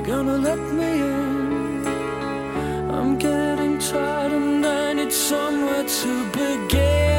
you gonna let me in? I'm getting tired and I need somewhere to begin.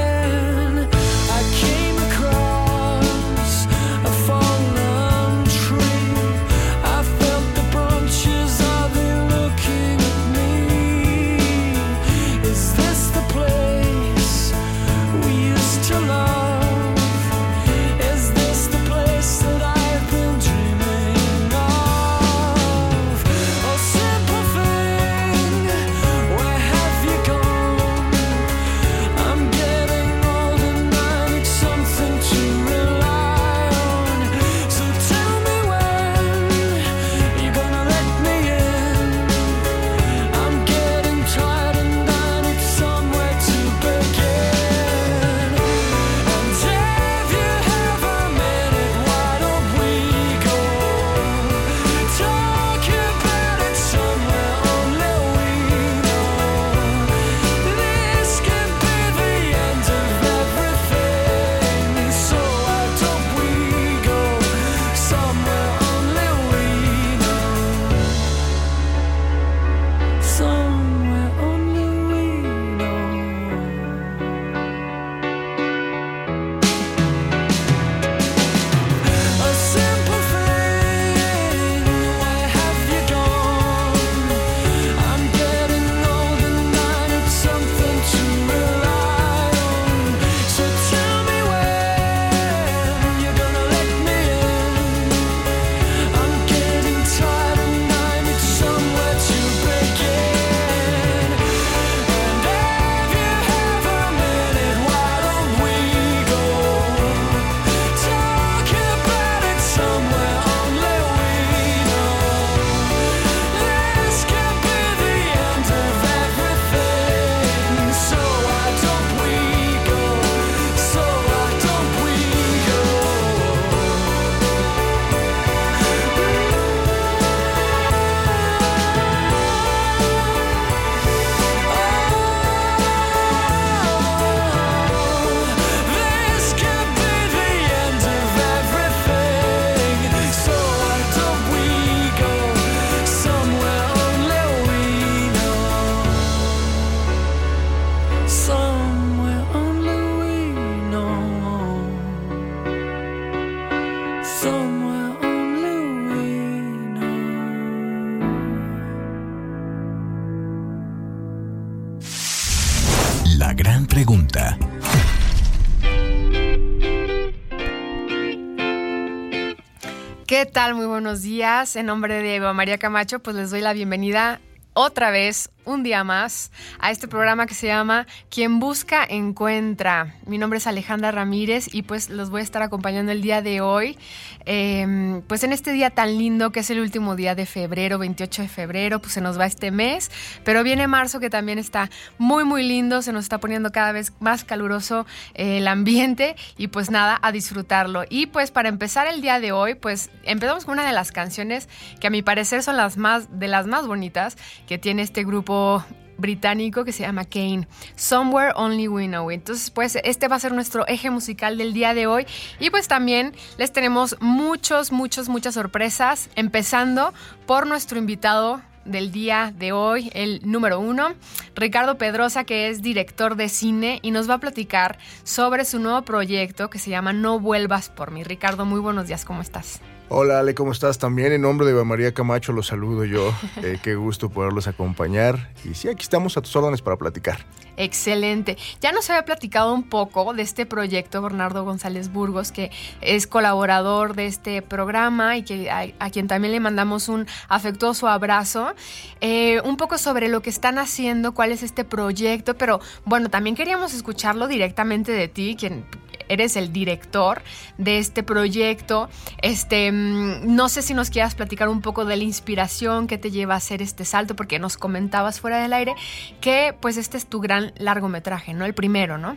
Buenos días. En nombre de Eva María Camacho, pues les doy la bienvenida otra vez un día más a este programa que se llama Quien busca encuentra. Mi nombre es Alejandra Ramírez y pues los voy a estar acompañando el día de hoy. Em, pues en este día tan lindo que es el último día de febrero, 28 de febrero, pues se nos va este mes, pero viene marzo que también está muy muy lindo, se nos está poniendo cada vez más caluroso eh, el ambiente y pues nada, a disfrutarlo. Y pues para empezar el día de hoy, pues empezamos con una de las canciones que a mi parecer son las más de las más bonitas que tiene este grupo británico que se llama Kane, Somewhere Only We Know. Entonces, pues este va a ser nuestro eje musical del día de hoy y pues también les tenemos muchos, muchos, muchas sorpresas, empezando por nuestro invitado del día de hoy, el número uno, Ricardo Pedrosa, que es director de cine y nos va a platicar sobre su nuevo proyecto que se llama No vuelvas por mí. Ricardo, muy buenos días, ¿cómo estás? Hola Ale, ¿cómo estás? También en nombre de Eva María Camacho los saludo yo. Eh, qué gusto poderlos acompañar. Y sí, aquí estamos a tus órdenes para platicar. Excelente. Ya nos había platicado un poco de este proyecto Bernardo González Burgos, que es colaborador de este programa y que a, quien también le mandamos un afectuoso abrazo. Eh, un poco sobre lo que están haciendo, cuál es este proyecto, pero bueno, también queríamos escucharlo directamente de ti, quien eres el director de este proyecto. Este, mm, no sé si nos quieras platicar un poco de la inspiración que te lleva a hacer este salto, porque nos comentabas fuera del aire que pues este es tu gran largometraje, ¿no? El primero, ¿no?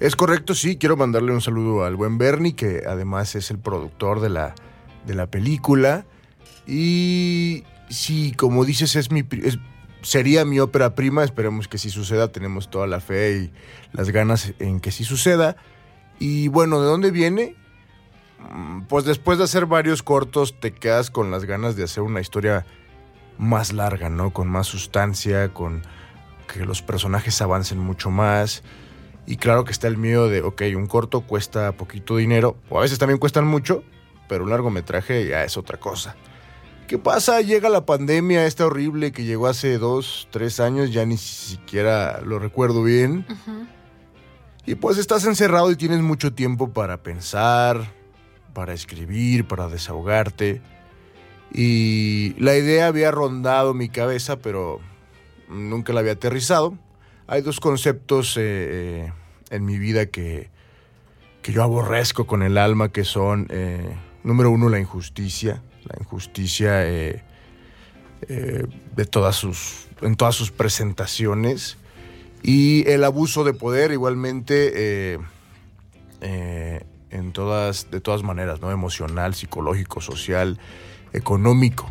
Es correcto, sí. Quiero mandarle un saludo al buen Bernie, que además es el productor de la, de la película. Y sí, como dices, es mi, sería mi ópera prima. Esperemos que sí suceda. Tenemos toda la fe y las ganas en que sí suceda. Y bueno, ¿de dónde viene? Mm, pues después de hacer varios cortos te quedas con las ganas de hacer una historia más larga, ¿no? Con más sustancia, con que los personajes avancen mucho más. Y claro que está el miedo de, ok, un corto cuesta poquito dinero, o a veces también cuestan mucho, pero un largometraje ya es otra cosa. ¿Qué pasa? Llega la pandemia esta horrible que llegó hace dos, tres años, ya ni siquiera lo recuerdo bien. Y pues estás encerrado y tienes mucho tiempo para pensar, para escribir, para desahogarte. Y la idea había rondado mi cabeza, pero nunca la había aterrizado. Hay dos conceptos eh, eh, en mi vida que, que, yo aborrezco con el alma, que son, eh, número uno, la injusticia. La injusticia de todas sus, en todas sus presentaciones. Y el abuso de poder igualmente eh, eh, en todas, de todas maneras, ¿no? Emocional, psicológico, social, económico.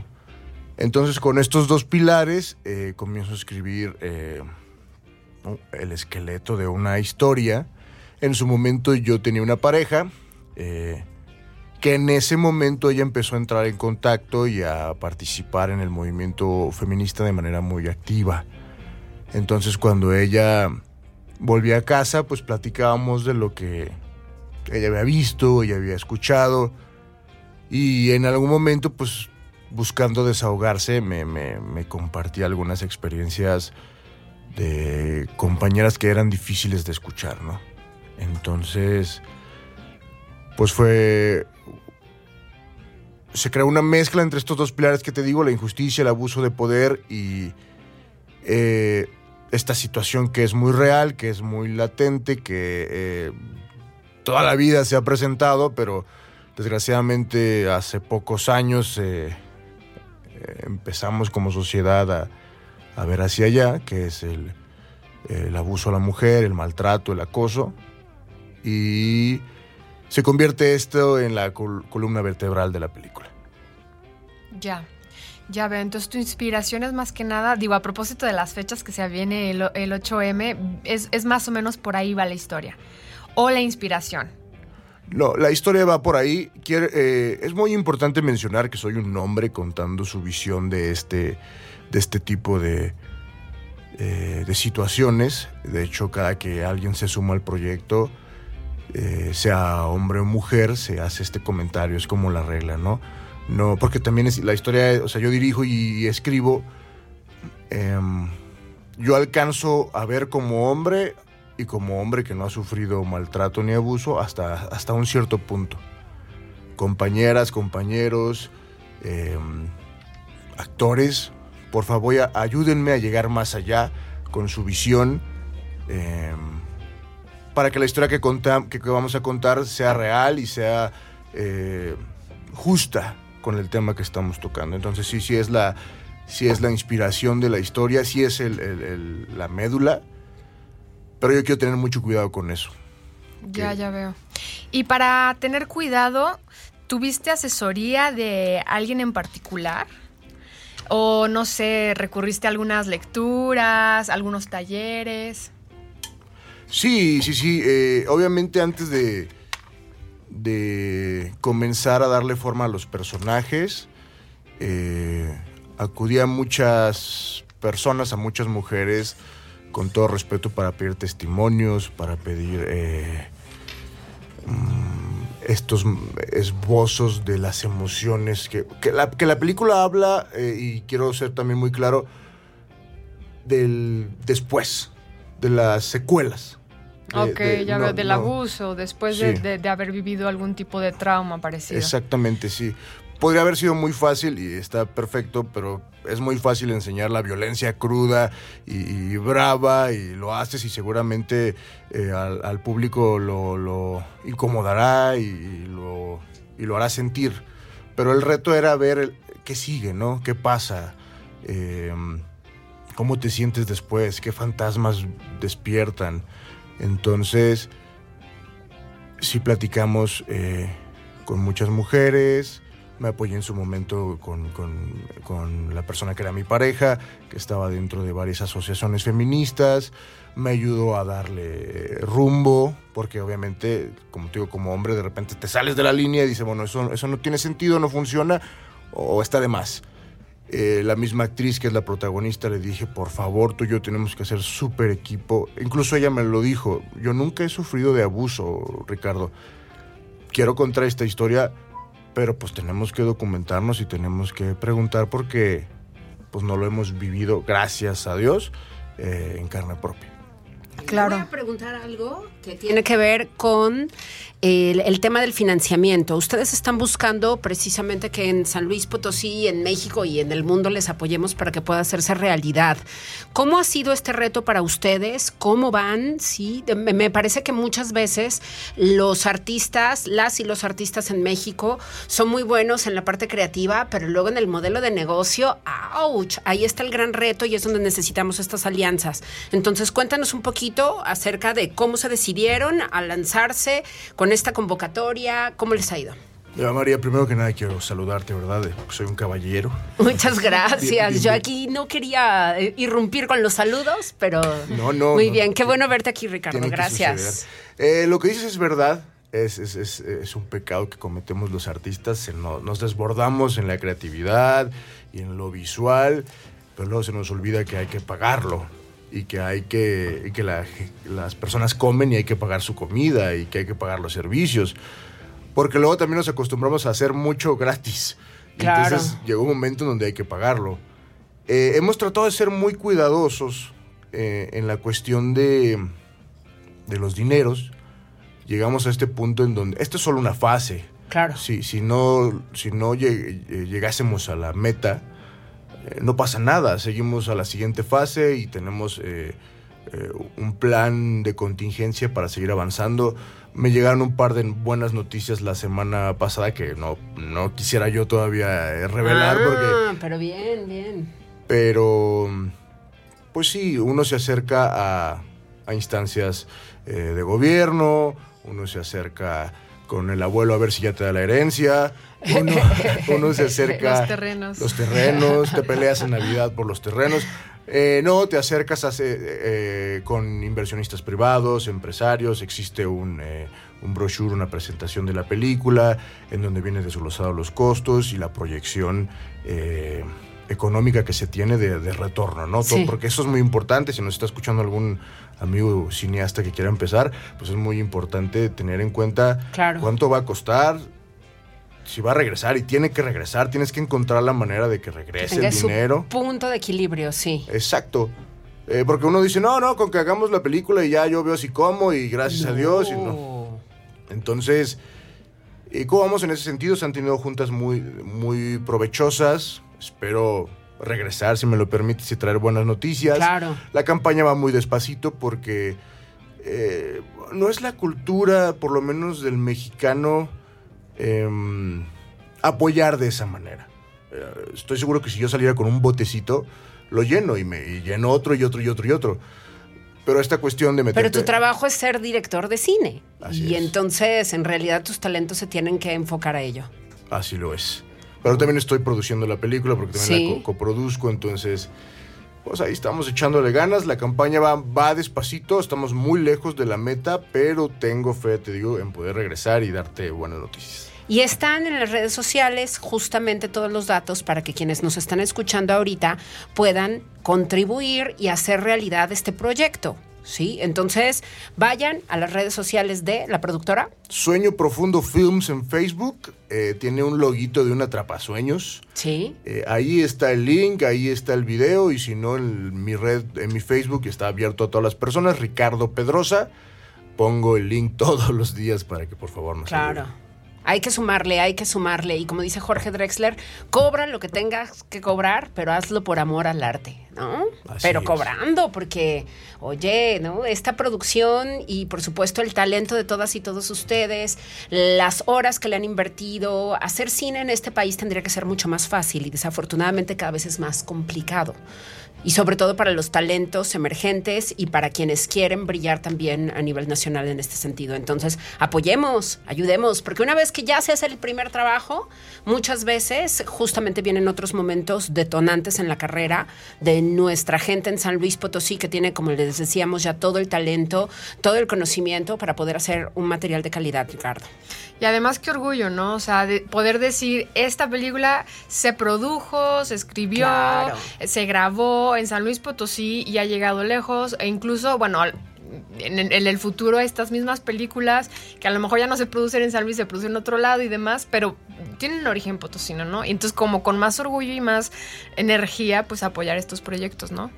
Entonces con estos dos pilares eh, comienzo a escribir el esqueleto de una historia. En su momento yo tenía una pareja que en ese momento ella empezó a entrar en contacto y a participar en el movimiento feminista de manera muy activa. Entonces cuando ella volvía a casa, pues platicábamos de lo que ella había visto, ella había escuchado. Y en algún momento, pues buscando desahogarse, me, compartía algunas experiencias de compañeras que eran difíciles de escuchar, ¿no? Entonces, pues fue... Se creó una mezcla entre estos dos pilares que te digo, la injusticia, el abuso de poder y eh, esta situación que es muy real, que es muy latente, que eh, toda la vida se ha presentado, pero desgraciadamente hace pocos años eh, eh, empezamos como sociedad a, ver hacia allá, que es el, abuso a la mujer, el maltrato, el acoso, y se convierte esto en la columna vertebral de la película. Ya. Ya veo, entonces tu inspiración es más que nada, digo, a propósito de las fechas que se viene el, 8M, es, más o menos por ahí va la historia. O la inspiración. No, la historia va por ahí. Eh, es muy importante mencionar que soy un hombre contando su visión de este, de este tipo de, eh, de situaciones. De hecho, cada que alguien se suma al proyecto, eh, sea hombre o mujer, se hace este comentario. Es como la regla, ¿no? No, porque también es la historia, o sea, yo dirijo y escribo. Em, yo alcanzo a ver como hombre y como hombre que no ha sufrido maltrato ni abuso hasta, hasta un cierto punto. Compañeras, compañeros, em, actores, por favor ayúdenme a llegar más allá con su visión. Em, para que la historia que, que, vamos a contar sea real y sea eh, justa con el tema que estamos tocando. Entonces sí, sí es la, sí es la inspiración de la historia, sí es la médula, pero yo quiero tener mucho cuidado con eso. Ya, ya veo. Y para tener cuidado, ¿tuviste asesoría de alguien en particular? O no sé, recurriste a algunas lecturas, algunos talleres. Sí, sí, sí. Eh, obviamente antes de, de comenzar a darle forma a los personajes, eh, acudí a muchas personas, a muchas mujeres, con todo respeto, para pedir testimonios, para pedir eh, mm, estos esbozos de las emociones que, la, película habla, y quiero ser también muy claro, del después, de las secuelas ok, ya veo, del abuso, después de, haber vivido algún tipo de trauma parecido. Exactamente, sí. Podría haber sido muy fácil y está perfecto, pero es muy fácil enseñar la violencia cruda y, brava y lo haces y seguramente eh, al, público lo, incomodará y, lo, y lo hará sentir. Pero el reto era ver qué sigue, ¿no? ¿Qué pasa? Eh, ¿Cómo te sientes después? ¿Qué fantasmas despiertan? Entonces, sí platicamos eh, con muchas mujeres, me apoyé en su momento con, la persona que era mi pareja, que estaba dentro de varias asociaciones feministas, me ayudó a darle rumbo, porque obviamente, como te digo, como hombre, de repente te sales de la línea y dices, bueno, eso, eso no tiene sentido, no funciona, o está de más. Eh, la misma actriz que es la protagonista le dije, por favor, tú y yo tenemos que hacer súper equipo. Incluso ella me lo dijo, yo nunca he sufrido de abuso, Ricardo. Quiero contar esta historia, pero pues tenemos que documentarnos y tenemos que preguntar porque pues no lo hemos vivido, gracias a Dios, eh, en carne propia. Claro. Voy a preguntar algo que tiene que ver con el, tema del financiamiento. Ustedes están buscando precisamente que en San Luis Potosí, en México y en el mundo les apoyemos para que pueda hacerse realidad. ¿Cómo ha sido este reto para ustedes? ¿Cómo van? Sí, me parece que muchas veces los artistas, las y los artistas en México son muy buenos en la parte creativa, pero luego en el modelo de negocio, ¡ouch! Ahí está el gran reto y es donde necesitamos estas alianzas. Entonces, cuéntanos un poquito acerca de cómo se decidieron a lanzarse con esta convocatoria? ¿Cómo les ha ido? María, primero que nada quiero saludarte, ¿verdad? Soy un caballero. Muchas gracias. Yo aquí no quería eh, irrumpir con los saludos, pero no, no, muy bien. Qué bueno verte aquí, Ricardo. Gracias. Eh, lo que dices es verdad. Es, es, es, es, un pecado que cometemos los artistas. nos desbordamos en la creatividad y en lo visual, pero luego se nos olvida que hay que pagarlo y que hay que, que las personas comen y hay que pagar su comida y que hay que pagar los servicios. Porque luego también nos acostumbramos a hacer mucho gratis. Entonces llegó un momento en donde hay que pagarlo. Eh, hemos tratado de ser muy cuidadosos eh, en la cuestión de, de los dineros. Llegamos a este punto en donde... Esto es solo una fase. Claro. Si, si no, si no llegásemos a la meta, eh, no pasa nada, seguimos a la siguiente fase y tenemos eh, eh, un plan de contingencia para seguir avanzando. Me llegaron un par de buenas noticias la semana pasada que no, no quisiera yo todavía revelar ah, Pero bien, bien. Pero, pues sí, uno se acerca a, a instancias de gobierno, uno se acerca con el abuelo a ver si ya te da la herencia. Uno, se acerca. Los terrenos. Los terrenos, te peleas en Navidad por los terrenos. Eh, no, te acercas a, eh, con inversionistas privados, empresarios. Existe un, eh, un, brochure, una presentación de la película, en donde vienen desglosados los costos y la proyección económica que se tiene de, retorno, ¿no? Porque eso es muy importante. Si nos está escuchando algún amigo cineasta que quiera empezar, pues es muy importante tener en cuenta cuánto va a costar, si va a regresar y tiene que regresar, tienes que encontrar la manera de que regrese el dinero. punto de equilibrio, sí. Exacto. Eh, porque uno dice, no, no, con que hagamos la película y ya yo veo si como y gracias a Dios. Y no. Entonces, ¿y cómo vamos en ese sentido? Se han tenido juntas muy, muy provechosas. Espero regresar, si me lo permites, y traer buenas noticias. Claro. La campaña va muy despacito porque eh, no es la cultura, por lo menos del mexicano, em, apoyar de esa manera. Eh, estoy seguro que si yo saliera con un botecito, lo lleno y me y lleno otro y otro y otro y otro. Pero esta cuestión de meter. Pero tu trabajo es ser director de cine. Así y es. entonces, en realidad, tus talentos se tienen que enfocar a ello. Así lo es. Pero también estoy produciendo la película porque también Sí. la co- coproduzco, entonces, pues ahí estamos echándole ganas. La campaña va, va despacito, estamos muy lejos de la meta, pero tengo fe, te digo, en poder regresar y darte buenas noticias. Y están en las redes sociales justamente todos los datos para que quienes nos están escuchando ahorita puedan contribuir y hacer realidad este proyecto. ¿Sí? Entonces, vayan a las redes sociales de la productora. Sueño Profundo Films en Facebook, eh, tiene un loguito de un atrapasueños. Sí. Eh, ahí está el link, ahí está el video y si no en mi red, en mi Facebook está abierto a todas las personas, Ricardo Pedrosa. Pongo el link todos los días para que por favor nos Claro. ayuden. Hay que sumarle, hay que sumarle. Y como dice Jorge Drexler, cobra lo que tengas que cobrar, pero hazlo por amor al arte, ¿no? Así pero es. cobrando, porque, oye, ¿no? Esta producción y por supuesto el talento de todas y todos ustedes, las horas que le han invertido, hacer cine en este país tendría que ser mucho más fácil y desafortunadamente cada vez es más complicado. Y sobre todo para los talentos emergentes y para quienes quieren brillar también a nivel nacional en este sentido. Entonces, apoyemos, ayudemos, porque una vez que ya se hace el primer trabajo, muchas veces justamente vienen otros momentos detonantes en la carrera de nuestra gente en San Luis Potosí, que tiene, como les decíamos, ya todo el talento, todo el conocimiento para poder hacer un material de calidad, Ricardo. Y además qué orgullo, ¿no? O sea, de poder decir, esta película se produjo, se escribió, Claro. se grabó en San Luis Potosí y ha llegado lejos. E incluso, bueno, en el futuro estas mismas películas, que a lo mejor ya no se producen en San Luis, se producen en otro lado y demás, pero tienen origen potosino, ¿no? Y entonces como con más orgullo y más energía, pues apoyar estos proyectos, ¿no?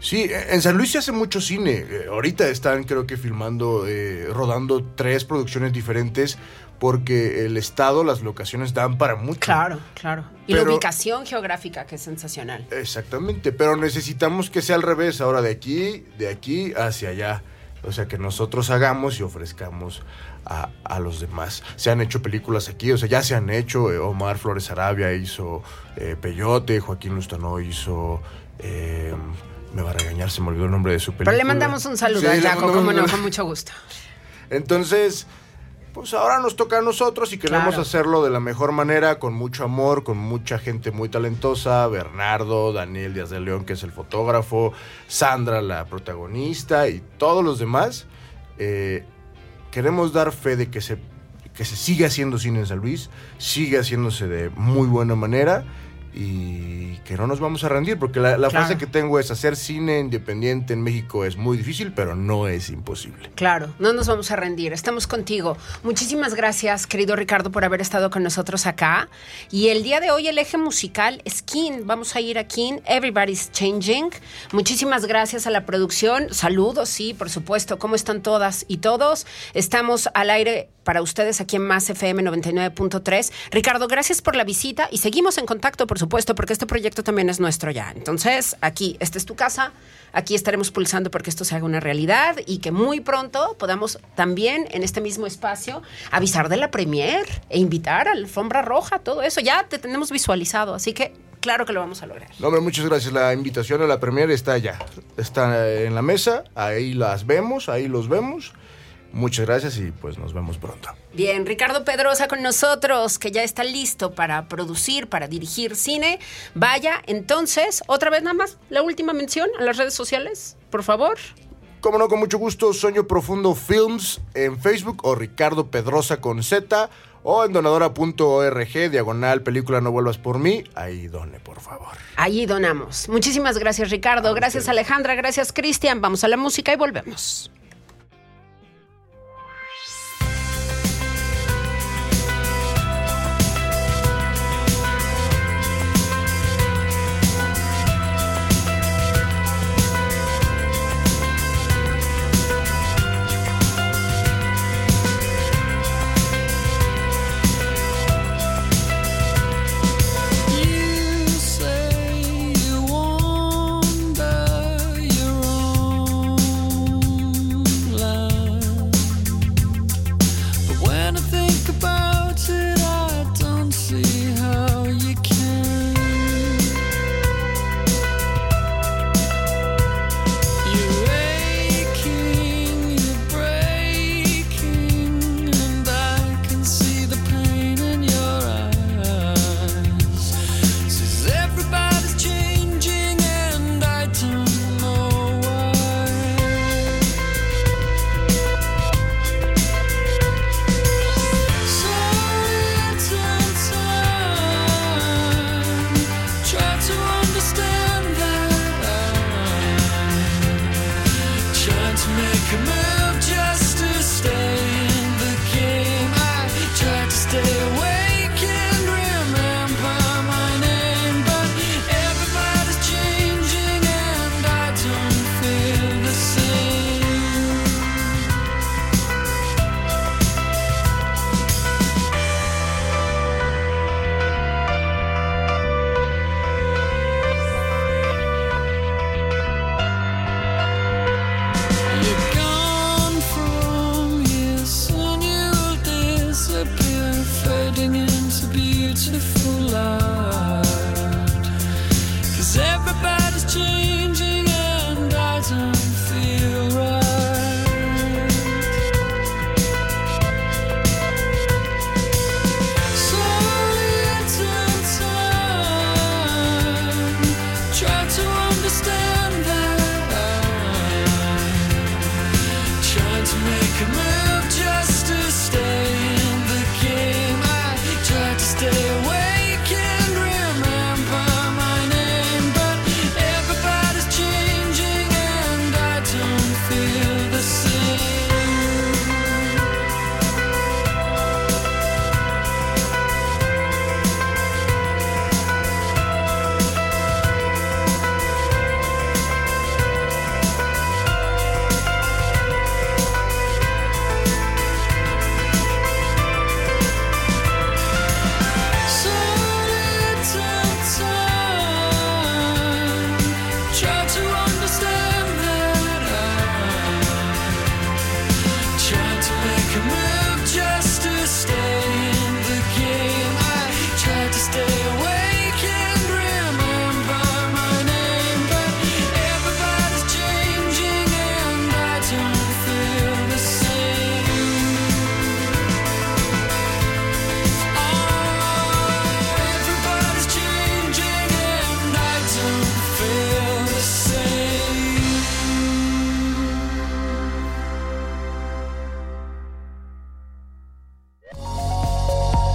Sí, en San Luis se hace mucho cine. Eh, ahorita están, creo que, filmando, eh, rodando tres producciones diferentes porque el estado, las locaciones dan para mucho. Claro, claro. Y la ubicación geográfica, que es sensacional. Exactamente, pero necesitamos que sea al revés, ahora de aquí, de aquí hacia allá. O sea, que nosotros hagamos y ofrezcamos a, a los demás. Se han hecho películas aquí, o sea, ya se han hecho. eh, Omar Flores Arabia hizo eh, Peyote, Joaquín Lustano hizo... eh, me va a regañar, se me olvidó el nombre de su película. Pero le mandamos un saludo Sí, a Jaco, como no, con mucho gusto. Entonces, pues ahora nos toca a nosotros y queremos Claro. hacerlo de la mejor manera, con mucho amor, con mucha gente muy talentosa, Bernardo, Daniel Díaz de León, que es el fotógrafo, Sandra, la protagonista, y todos los demás. Eh, queremos dar fe de que se, que se sigue haciendo cine en San Luis, sigue haciéndose de muy buena manera. Y que no nos vamos a rendir, porque la, la Claro. frase que tengo es hacer cine independiente en México es muy difícil, pero no es imposible. Claro, no nos vamos a rendir, estamos contigo. Muchísimas gracias, querido Ricardo, por haber estado con nosotros acá. Y el día de hoy el eje musical es Kin. Vamos a ir a Kin, Everybody's Changing. Muchísimas gracias a la producción. Saludos, sí, por supuesto. ¿Cómo están todas y todos? Estamos al aire para ustedes aquí en Más FM 99.3. Ricardo, gracias por la visita y seguimos en contacto, por supuesto, porque este proyecto también es nuestro ya. Entonces, aquí, esta es tu casa, aquí estaremos pulsando porque esto se haga una realidad y que muy pronto podamos también en este mismo espacio avisar de la premier e invitar a la alfombra roja, todo eso. Ya te tenemos visualizado, así que claro que lo vamos a lograr. No, hombre, muchas gracias. La invitación a la premier está allá. Está en la mesa, ahí las vemos, ahí los vemos. Muchas gracias y pues nos vemos pronto. Bien, Ricardo Pedrosa con nosotros, que ya está listo para producir, para dirigir cine. Vaya, entonces, otra vez nada más, la última mención a las redes sociales, por favor. Como no, con mucho gusto, Sueño Profundo Films en Facebook o Ricardo Pedrosa con Z o en donadora.org, diagonal, película No Vuelvas por mí. Ahí done, por favor. Allí donamos. Muchísimas gracias, Ricardo. Gracias, Alejandra. Gracias, Cristian. Vamos a la música y volvemos.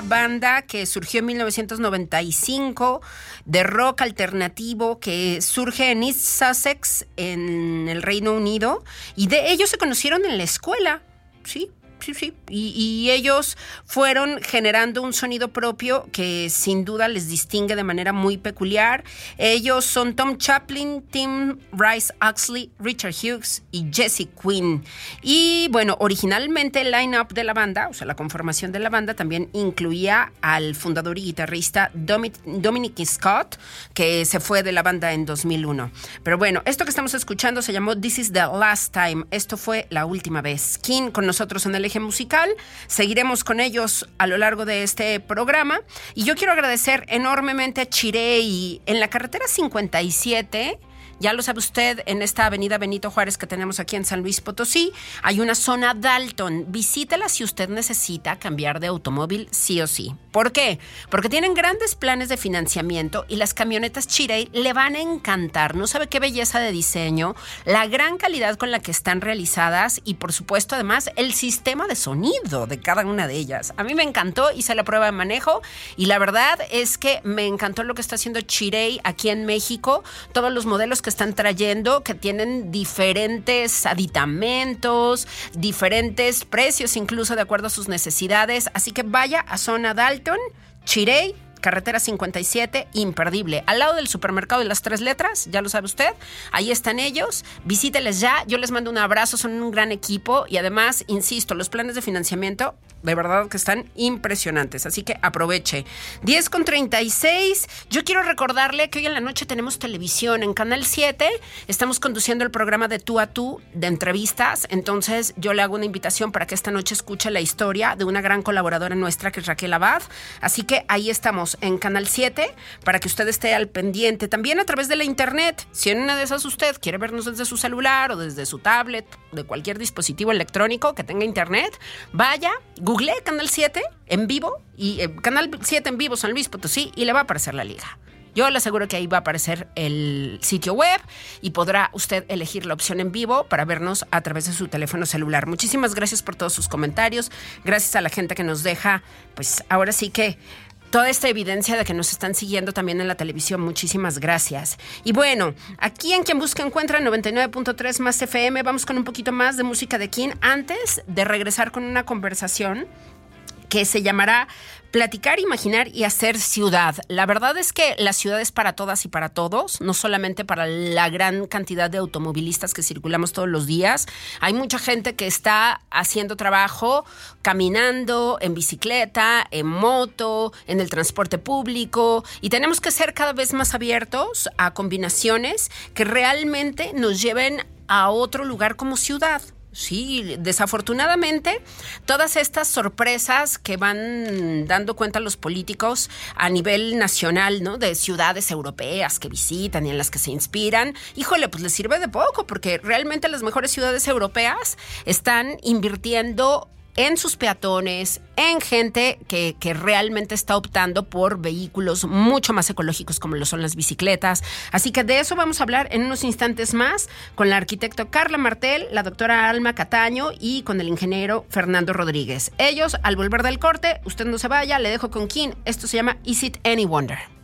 Banda que surgió en 1995 de rock alternativo que surge en East Sussex, en el Reino Unido, y de ellos se conocieron en la escuela, ¿sí? Y, y ellos fueron generando un sonido propio que sin duda les distingue de manera muy peculiar. Ellos son Tom Chaplin, Tim Rice Oxley, Richard Hughes y Jesse Quinn. Y bueno, originalmente el line-up de la banda, o sea, la conformación de la banda también incluía al fundador y guitarrista Domi- Dominic Scott, que se fue de la banda en 2001. Pero bueno, esto que estamos escuchando se llamó This is the Last Time. Esto fue la última vez. King con nosotros en el eje musical. Seguiremos con ellos a lo largo de este programa. Y yo quiero agradecer enormemente a Chirey en la carretera 57. Ya lo sabe usted, en esta avenida Benito Juárez que tenemos aquí en San Luis Potosí, hay una zona Dalton. Visítela si usted necesita cambiar de automóvil sí o sí. ¿Por qué? Porque tienen grandes planes de financiamiento y las camionetas Chirey le van a encantar. No sabe qué belleza de diseño, la gran calidad con la que están realizadas y por supuesto además el sistema de sonido de cada una de ellas. A mí me encantó, hice la prueba de manejo y la verdad es que me encantó lo que está haciendo Chirey aquí en México. Todos los modelos que están trayendo que tienen diferentes aditamentos, diferentes precios incluso de acuerdo a sus necesidades. Así que vaya a zona Dalton, Chirey, carretera 57, imperdible. Al lado del supermercado de las tres letras, ya lo sabe usted, ahí están ellos. Visíteles ya, yo les mando un abrazo, son un gran equipo y además, insisto, los planes de financiamiento de verdad que están impresionantes, así que aproveche. 10 con 36. Yo quiero recordarle que hoy en la noche tenemos televisión en Canal 7. Estamos conduciendo el programa de tú a tú de entrevistas. Entonces, yo le hago una invitación para que esta noche escuche la historia de una gran colaboradora nuestra que es Raquel Abad. Así que ahí estamos en Canal 7 para que usted esté al pendiente. También a través de la internet. Si en una de esas usted quiere vernos desde su celular o desde su tablet, de cualquier dispositivo electrónico que tenga internet, vaya, google Canal 7 en vivo y eh, Canal 7 en vivo San Luis Potosí y le va a aparecer la liga. Yo le aseguro que ahí va a aparecer el sitio web y podrá usted elegir la opción en vivo para vernos a través de su teléfono celular. Muchísimas gracias por todos sus comentarios. Gracias a la gente que nos deja, pues ahora sí que toda esta evidencia de que nos están siguiendo también en la televisión. Muchísimas gracias. Y bueno, aquí en Quien Busca Encuentra 99.3 más FM, vamos con un poquito más de música de King antes de regresar con una conversación que se llamará Platicar, imaginar y hacer ciudad. La verdad es que la ciudad es para todas y para todos, no solamente para la gran cantidad de automovilistas que circulamos todos los días. Hay mucha gente que está haciendo trabajo caminando, en bicicleta, en moto, en el transporte público y tenemos que ser cada vez más abiertos a combinaciones que realmente nos lleven a otro lugar como ciudad. Sí, desafortunadamente, todas estas sorpresas que van dando cuenta los políticos a nivel nacional, ¿no? De ciudades europeas que visitan y en las que se inspiran, híjole, pues les sirve de poco, porque realmente las mejores ciudades europeas están invirtiendo en sus peatones, en gente que, que, realmente está optando por vehículos mucho más ecológicos como lo son las bicicletas. Así que de eso vamos a hablar en unos instantes más con la arquitecta Carla Martel, la doctora Alma Cataño y con el ingeniero Fernando Rodríguez. Ellos, al volver del corte, usted no se vaya, le dejo con King. Esto se llama Is It Any Wonder?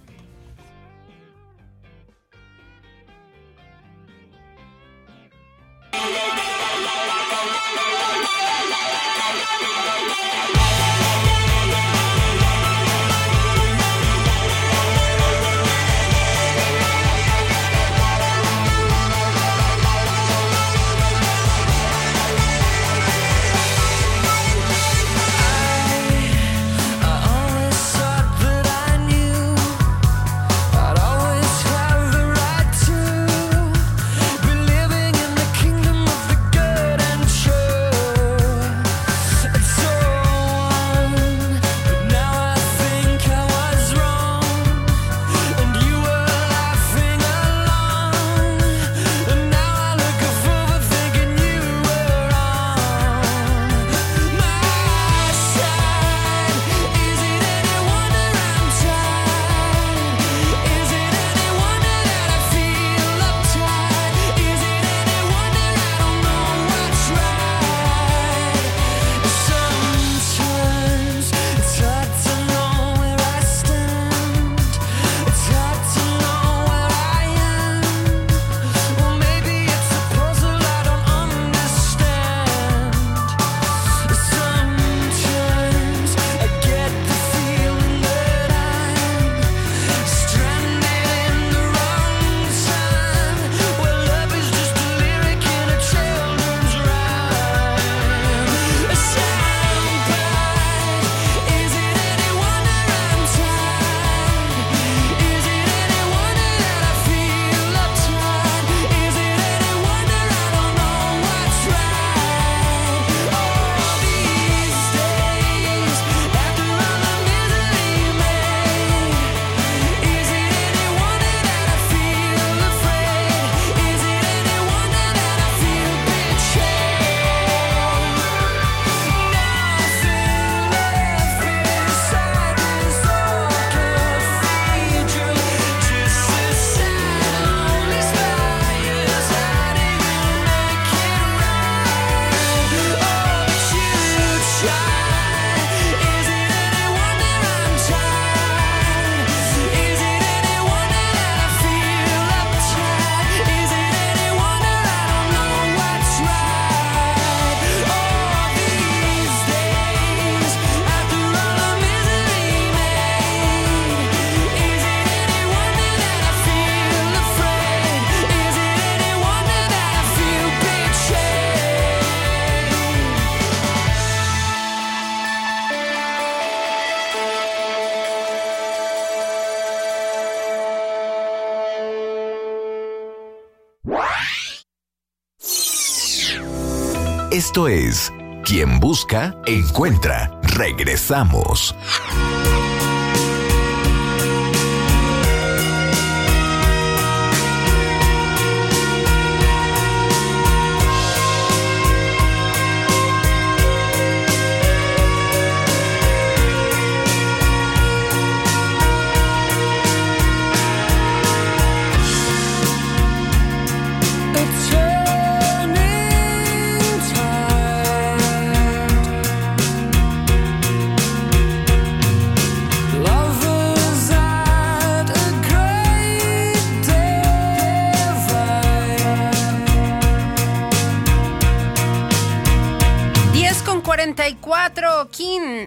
Esto es Quien Busca, Encuentra. Regresamos.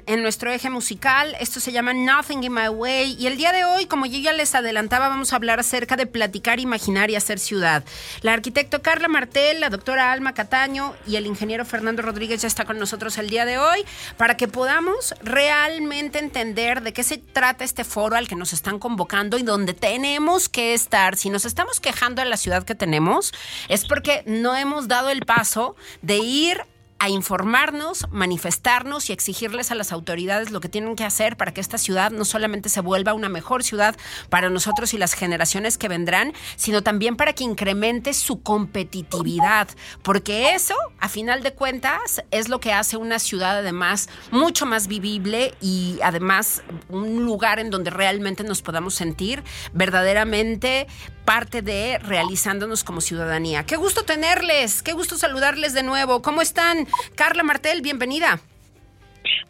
En nuestro eje musical. Esto se llama Nothing in My Way. Y el día de hoy, como yo ya les adelantaba, vamos a hablar acerca de platicar, imaginar y hacer ciudad. La arquitecto Carla Martel, la doctora Alma Cataño y el ingeniero Fernando Rodríguez ya está con nosotros el día de hoy para que podamos realmente entender de qué se trata este foro al que nos están convocando y donde tenemos que estar. Si nos estamos quejando de la ciudad que tenemos, es porque no hemos dado el paso de ir a informarnos, manifestarnos y exigirles a las autoridades lo que tienen que hacer para que esta ciudad no solamente se vuelva una mejor ciudad para nosotros y las generaciones que vendrán, sino también para que incremente su competitividad, porque eso, a final de cuentas, es lo que hace una ciudad además mucho más vivible y además un lugar en donde realmente nos podamos sentir verdaderamente parte de realizándonos como ciudadanía. Qué gusto tenerles, qué gusto saludarles de nuevo. ¿Cómo están? Carla Martel, bienvenida.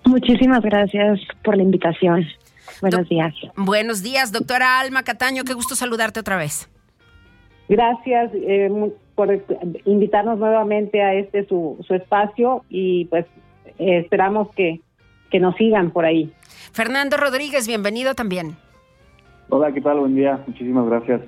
Muchísimas gracias por la invitación. Buenos Do- días. Buenos días, doctora Alma Cataño, qué gusto saludarte otra vez. Gracias eh, por invitarnos nuevamente a este su, su espacio y pues eh, esperamos que, que nos sigan por ahí. Fernando Rodríguez, bienvenido también. Hola, ¿qué tal? Buen día. Muchísimas gracias.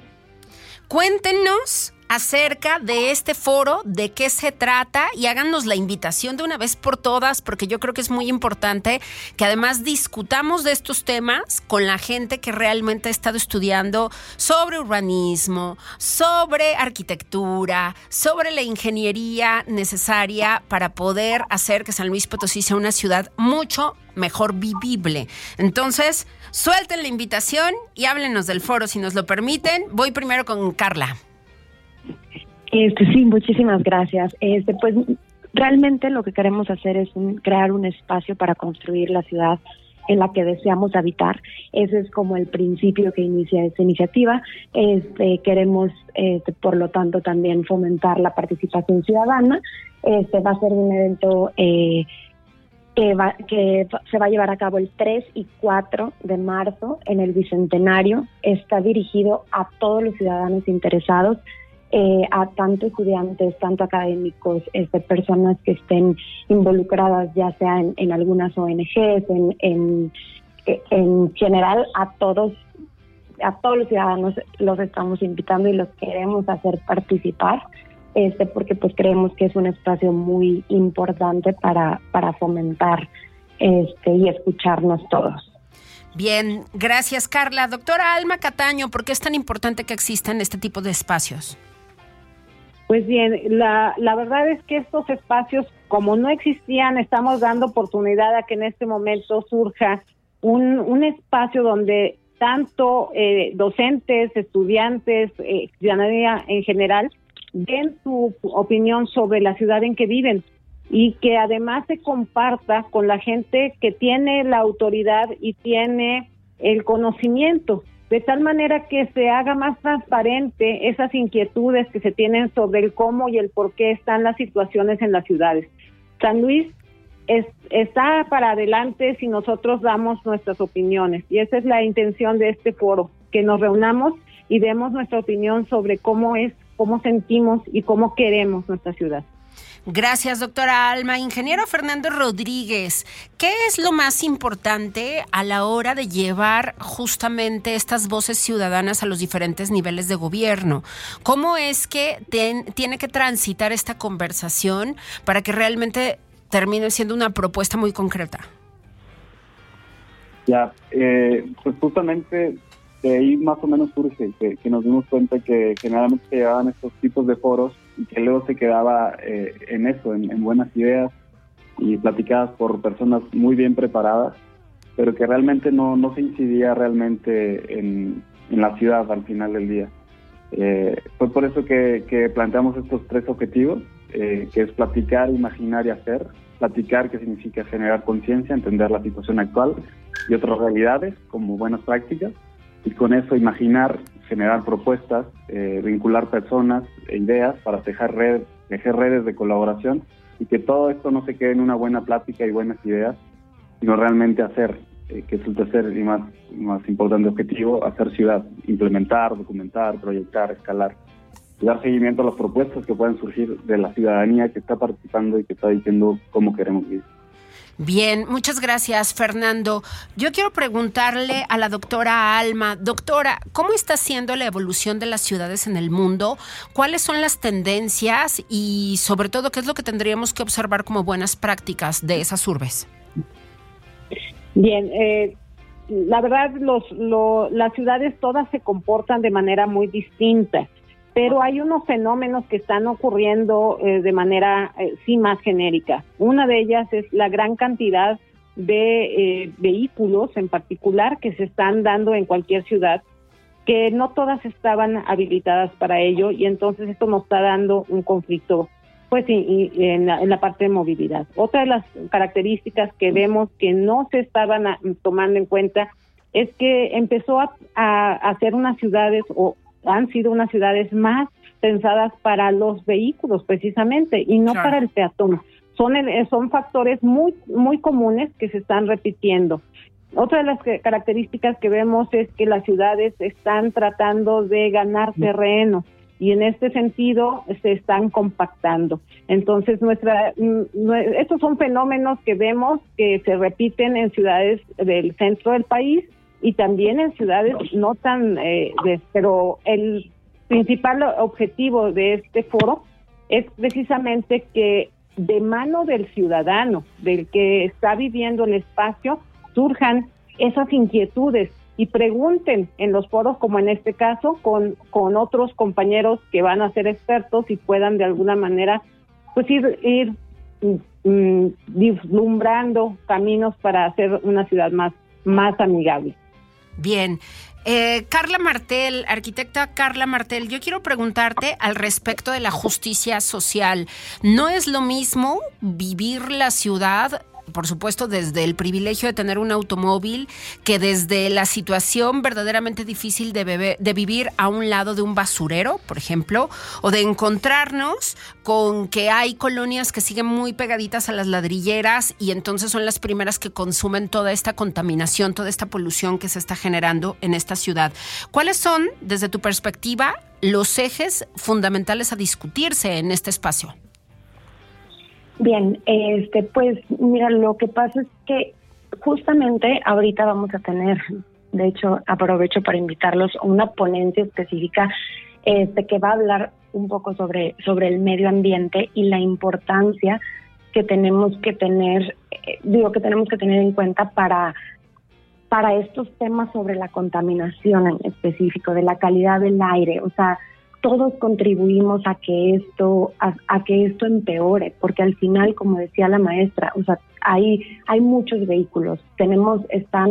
Cuéntenos acerca de este foro, de qué se trata y háganos la invitación de una vez por todas, porque yo creo que es muy importante que además discutamos de estos temas con la gente que realmente ha estado estudiando sobre urbanismo, sobre arquitectura, sobre la ingeniería necesaria para poder hacer que San Luis Potosí sea una ciudad mucho mejor vivible. Entonces, suelten la invitación y háblenos del foro si nos lo permiten. Voy primero con Carla. Este, sí, muchísimas gracias. Este, pues realmente lo que queremos hacer es un- crear un espacio para construir la ciudad en la que deseamos habitar. Ese es como el principio que inicia esta iniciativa. Este, queremos, este, por lo tanto, también fomentar la participación ciudadana. Este va a ser un evento eh, que, va- que se va a llevar a cabo el 3 y 4 de marzo en el Bicentenario. Está dirigido a todos los ciudadanos interesados, eh, a tanto estudiantes, tanto académicos, este, personas que estén involucradas ya sea en, en algunas ONGs, en, en, en general a todos a todos los ciudadanos los estamos invitando y los queremos hacer participar este porque pues creemos que es un espacio muy importante para para fomentar este y escucharnos todos. Bien, gracias Carla. Doctora Alma Cataño, ¿por qué es tan importante que existan este tipo de espacios? Pues bien, la, la verdad es que estos espacios, como no existían, estamos dando oportunidad a que en este momento surja un, un espacio donde tanto eh, docentes, estudiantes, eh, ciudadanía en general, den su opinión sobre la ciudad en que viven y que además se comparta con la gente que tiene la autoridad y tiene el conocimiento, de tal manera que se haga más transparente esas inquietudes que se tienen sobre el cómo y el por qué están las situaciones en las ciudades. San Luis es- está para adelante si nosotros damos nuestras opiniones y esa es la intención de este foro, que nos reunamos y demos nuestra opinión sobre cómo es, cómo sentimos y cómo queremos nuestra ciudad. Gracias, doctora Alma. Ingeniero Fernando Rodríguez, ¿qué es lo más importante a la hora de llevar justamente estas voces ciudadanas a los diferentes niveles de gobierno? ¿Cómo es que tiene que transitar esta conversación para que realmente termine siendo una propuesta muy concreta? Ya, eh, pues justamente de ahí más o menos surge que, que nos dimos cuenta que generalmente se llevaban estos tipos de foros y que luego se quedaba eh, en eso, en, en buenas ideas y platicadas por personas muy bien preparadas, pero que realmente no, no se incidía realmente en, en la ciudad al final del día. Eh, fue por eso que, que planteamos estos tres objetivos, eh, que es platicar, imaginar y hacer. Platicar, que significa generar conciencia, entender la situación actual y otras realidades como buenas prácticas. Y con eso imaginar, generar propuestas, eh, vincular personas ideas para tejer, red, tejer redes de colaboración y que todo esto no se quede en una buena plática y buenas ideas, sino realmente hacer, eh, que es el tercer y más, más importante objetivo, hacer ciudad, implementar, documentar, proyectar, escalar, dar seguimiento a las propuestas que pueden surgir de la ciudadanía que está participando y que está diciendo cómo queremos vivir. Bien, muchas gracias, Fernando. Yo quiero preguntarle a la doctora Alma, doctora, ¿cómo está siendo la evolución de las ciudades en el mundo? ¿Cuáles son las tendencias y sobre todo qué es lo que tendríamos que observar como buenas prácticas de esas urbes? Bien, eh, la verdad, los, lo- las ciudades todas se comportan de manera muy distinta, pero hay unos fenómenos que están ocurriendo eh, de manera, eh, sí, más genérica. Una de ellas es la gran cantidad de eh, vehículos en particular que se están dando en cualquier ciudad, que no todas estaban habilitadas para ello y entonces esto nos está dando un conflicto pues y, en, la, en la parte de movilidad. Otra de las características que vemos que no se estaban a- tomando en cuenta es que empezó a, a hacer unas ciudades o han sido unas ciudades más pensadas para los vehículos precisamente y no Claro. para el peatón. Son, el- son factores muy, muy comunes que se están repitiendo. Otra de las que- características que vemos es que las ciudades están tratando de ganar terreno y en este sentido se están compactando. Entonces, nuestra, mm, estos son fenómenos que vemos que se repiten en ciudades del centro del país y también en ciudades no tan, eh, de- pero el principal objetivo de este foro es precisamente que de mano del ciudadano, del que está viviendo el espacio, surjan esas inquietudes y pregunten en los foros, como en este caso, con, con otros compañeros que van a ser expertos y puedan de alguna manera pues ir, ir mm, mm, vislumbrando caminos para hacer una ciudad más, más amigable. Bien. Eh, Carla Martel, arquitecta Carla Martel, yo quiero preguntarte al respecto de la justicia social. ¿No es lo mismo vivir la ciudad por supuesto, desde el privilegio de tener un automóvil, que desde la situación verdaderamente difícil de, de vivir a un lado de un basurero, por ejemplo, o de encontrarnos con que hay colonias que siguen muy pegaditas a las ladrilleras y entonces son las primeras que consumen toda esta contaminación, toda esta polución que se está generando en esta ciudad. ¿Cuáles son, desde tu perspectiva, los ejes fundamentales a discutirse en este espacio? Bien, este, pues mira, lo que pasa es que justamente ahorita vamos a tener, de hecho, aprovecho para invitarlos a una ponencia específica este, que va a hablar un poco sobre, sobre el medio ambiente y la importancia que tenemos que tener, eh, digo que tenemos que tener en cuenta para para estos temas sobre la contaminación en específico, de la calidad del aire, o sea, todos contribuimos a que esto a, que esto empeore, porque al final, como decía la maestra, o sea, hay hay muchos vehículos, tenemos están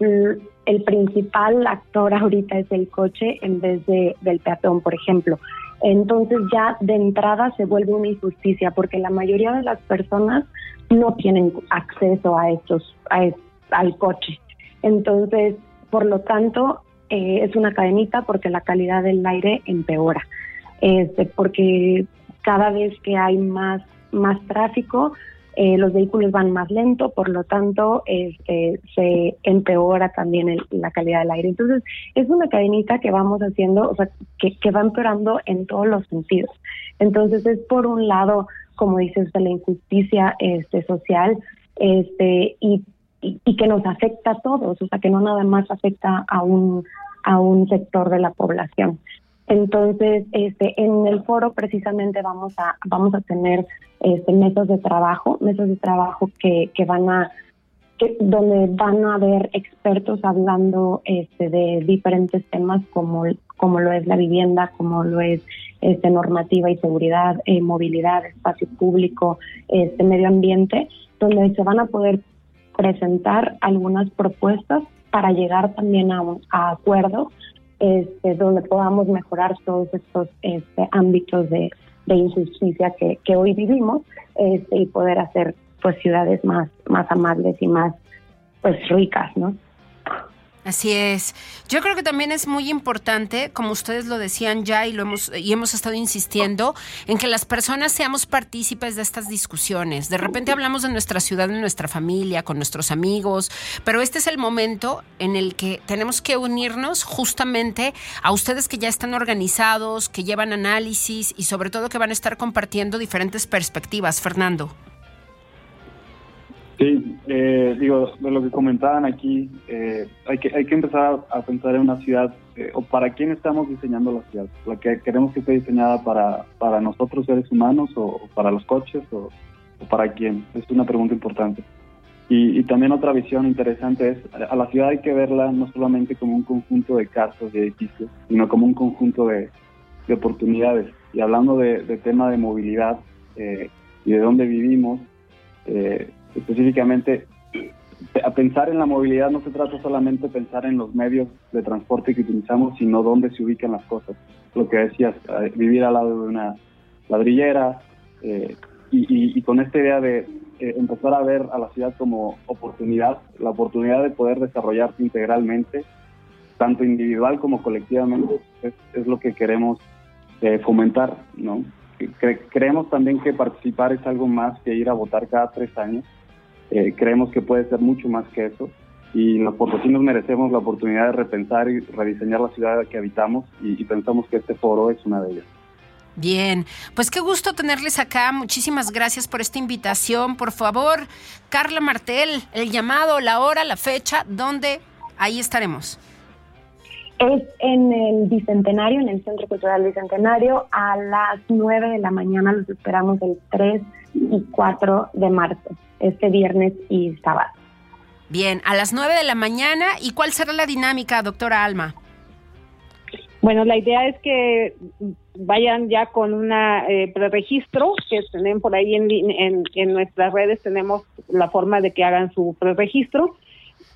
mm, el principal actor ahorita es el coche en vez de del peatón, por ejemplo. Entonces ya de entrada se vuelve una injusticia porque la mayoría de las personas no tienen acceso a estos a al coche. Entonces, por lo tanto, eh, es una cadenita porque la calidad del aire empeora. Este, porque cada vez que hay más, más tráfico, eh, los vehículos van más lento, por lo tanto, este, se empeora también el- la calidad del aire. Entonces, es una cadenita que vamos haciendo, o sea, que, que va empeorando en todos los sentidos. Entonces, es por un lado, como dices, la injusticia este, social, este, y y, y que nos afecta a todos, o sea, que no nada más afecta a un, a un sector de la población. Entonces, este, en el foro precisamente vamos a, vamos a tener este, mesas de trabajo, mesas de trabajo que, que van a, que, donde van a haber expertos hablando este, de diferentes temas como, como lo es la vivienda, como lo es este, normativa y seguridad, eh, movilidad, espacio público, este, medio ambiente, donde se van a poder presentar algunas propuestas para llegar también a, un, a acuerdos este, donde podamos mejorar todos estos este, ámbitos de, injusticia que, que hoy vivimos este, y poder hacer pues ciudades más, más amables y más pues ricas, ¿no? Así es. Yo creo que también es muy importante, como ustedes lo decían ya y lo hemos y hemos estado insistiendo, en que las personas seamos partícipes de estas discusiones. De repente hablamos de nuestra ciudad, de nuestra familia, con nuestros amigos, pero este es el momento en el que tenemos que unirnos justamente a ustedes que ya están organizados, que llevan análisis y sobre todo que van a estar compartiendo diferentes perspectivas. Fernando. Sí, eh, digo, de lo que comentaban aquí, eh, hay, que, hay que empezar a pensar en una ciudad, eh, o para quién estamos diseñando la ciudad, la que queremos que esté diseñada para, para nosotros seres humanos o, para los coches o, para quién, es una pregunta importante. Y, y, también otra visión interesante es, a la ciudad hay que verla no solamente como un conjunto de casas y edificios, sino como un conjunto de, de oportunidades. Y hablando de, tema de movilidad y de dónde vivimos, eh, específicamente a pensar en la movilidad no se trata solamente de pensar en los medios de transporte que utilizamos, sino dónde se ubican las cosas. Lo que decías, eh, vivir al lado de una ladrillera eh, y, con esta idea de eh, empezar a ver a la ciudad como oportunidad, la oportunidad de poder desarrollarse integralmente, tanto individual como colectivamente, es, es lo que queremos eh, fomentar, ¿no? Cre creemos también que participar es algo más que ir a votar cada tres años eh, creemos que puede ser mucho más que eso y los potosinos merecemos la oportunidad de repensar y rediseñar la ciudad que habitamos y, y pensamos que este foro es una de ellas. Bien, pues qué gusto tenerles acá. Muchísimas gracias por esta invitación. Por favor, Carla Martel, el llamado, la hora, la fecha, ¿dónde? Ahí estaremos. Es en el Bicentenario, en el Centro Cultural Bicentenario, a las 9 de la mañana. Los esperamos el 3 y 4 de marzo este viernes y sábado. Bien, a las 9 de la mañana. ¿Y cuál será la dinámica, doctora Alma? Bueno, la idea es que vayan ya con una eh, preregistro que tienen por ahí en, en, en, nuestras redes, tenemos la forma de que hagan su preregistro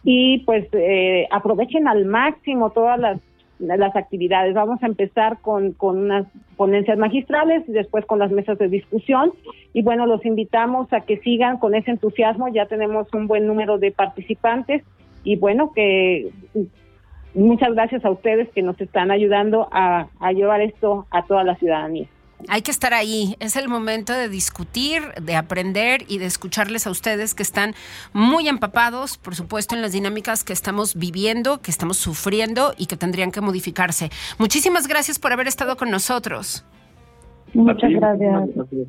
y pues eh, aprovechen al máximo todas las las actividades. Vamos a empezar con, con unas ponencias magistrales y después con las mesas de discusión. Y bueno, los invitamos a que sigan con ese entusiasmo. Ya tenemos un buen número de participantes y bueno, que muchas gracias a ustedes que nos están ayudando a, a llevar esto a toda la ciudadanía. Hay que estar ahí. Es el momento de discutir, de aprender y de escucharles a ustedes que están muy empapados, por supuesto, en las dinámicas que estamos viviendo, que estamos sufriendo y que tendrían que modificarse. Muchísimas gracias por haber estado con nosotros. Muchas gracias.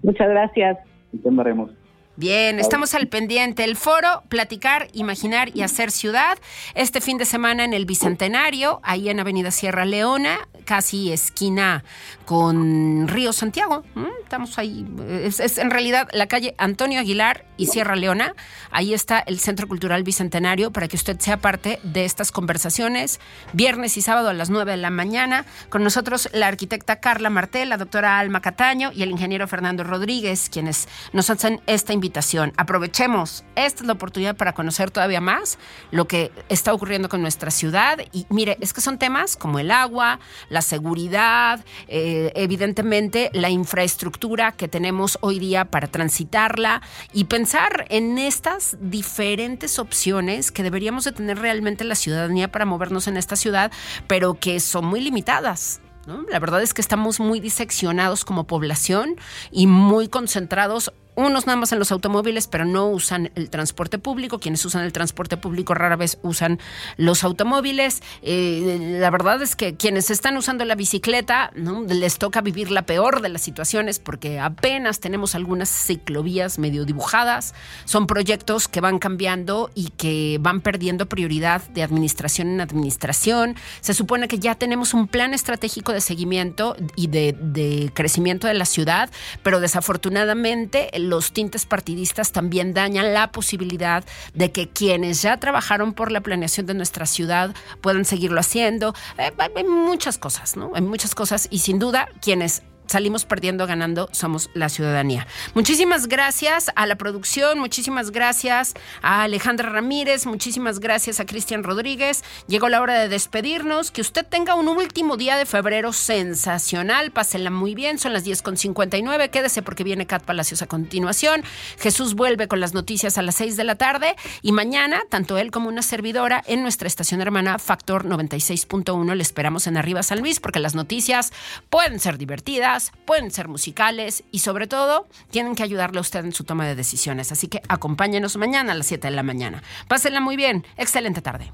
Muchas gracias. Intentaremos. Bien, estamos al pendiente. El foro Platicar, Imaginar y Hacer Ciudad. Este fin de semana en el Bicentenario, ahí en Avenida Sierra Leona, casi esquina con Río Santiago. Estamos ahí. Es, es, en realidad la calle Antonio Aguilar y Sierra Leona. Ahí está el Centro Cultural Bicentenario para que usted sea parte de estas conversaciones. Viernes y sábado a las 9 de la mañana. Con nosotros la arquitecta Carla Martel, la doctora Alma Cataño y el ingeniero Fernando Rodríguez, quienes nos hacen esta invitación invitación. Aprovechemos, esta es la oportunidad para conocer todavía más lo que está ocurriendo con nuestra ciudad. Y mire, es que son temas como el agua, la seguridad, eh, evidentemente la infraestructura que tenemos hoy día para transitarla y pensar en estas diferentes opciones que deberíamos de tener realmente la ciudadanía para movernos en esta ciudad, pero que son muy limitadas. La verdad es que estamos muy diseccionados como población y muy concentrados unos nada más en los automóviles, pero no usan el transporte público. Quienes usan el transporte público rara vez usan los automóviles. Eh, la verdad es que quienes están usando la bicicleta, ¿no? les toca vivir la peor de las situaciones porque apenas tenemos algunas ciclovías medio dibujadas. Son proyectos que van cambiando y que van perdiendo prioridad de administración en administración. Se supone que ya tenemos un plan estratégico de seguimiento y de, de crecimiento de la ciudad, pero desafortunadamente los tintes partidistas también dañan la posibilidad de que quienes ya trabajaron por la planeación de nuestra ciudad puedan seguirlo haciendo. Eh, hay muchas cosas, ¿no? Hay muchas cosas y sin duda quienes salimos perdiendo, ganando, somos la ciudadanía. Muchísimas gracias a la producción, muchísimas gracias a Alejandra Ramírez, muchísimas gracias a Cristian Rodríguez. Llegó la hora de despedirnos. Que usted tenga un último día de febrero sensacional. Pásenla muy bien, son las 10.59. Quédese porque viene Cat Palacios a continuación. Jesús vuelve con las noticias a las 6 de la tarde y mañana, tanto él como una servidora en nuestra estación hermana Factor 96.1 le esperamos en Arriba San Luis porque las noticias pueden ser divertidas pueden ser musicales y sobre todo tienen que ayudarle a usted en su toma de decisiones. Así que acompáñenos mañana a las 7 de la mañana. Pásenla muy bien. Excelente tarde.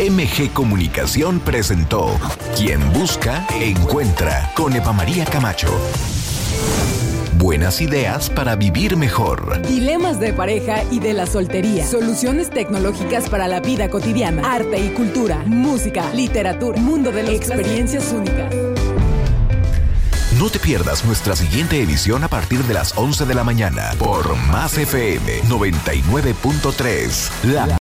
MG Comunicación presentó Quien busca, encuentra con Eva María Camacho. Buenas ideas para vivir mejor. Dilemas de pareja y de la soltería. Soluciones tecnológicas para la vida cotidiana. Arte y cultura. Música, literatura. Mundo de las experiencias únicas. No te pierdas nuestra siguiente edición a partir de las 11 de la mañana por Más FM 99.3. La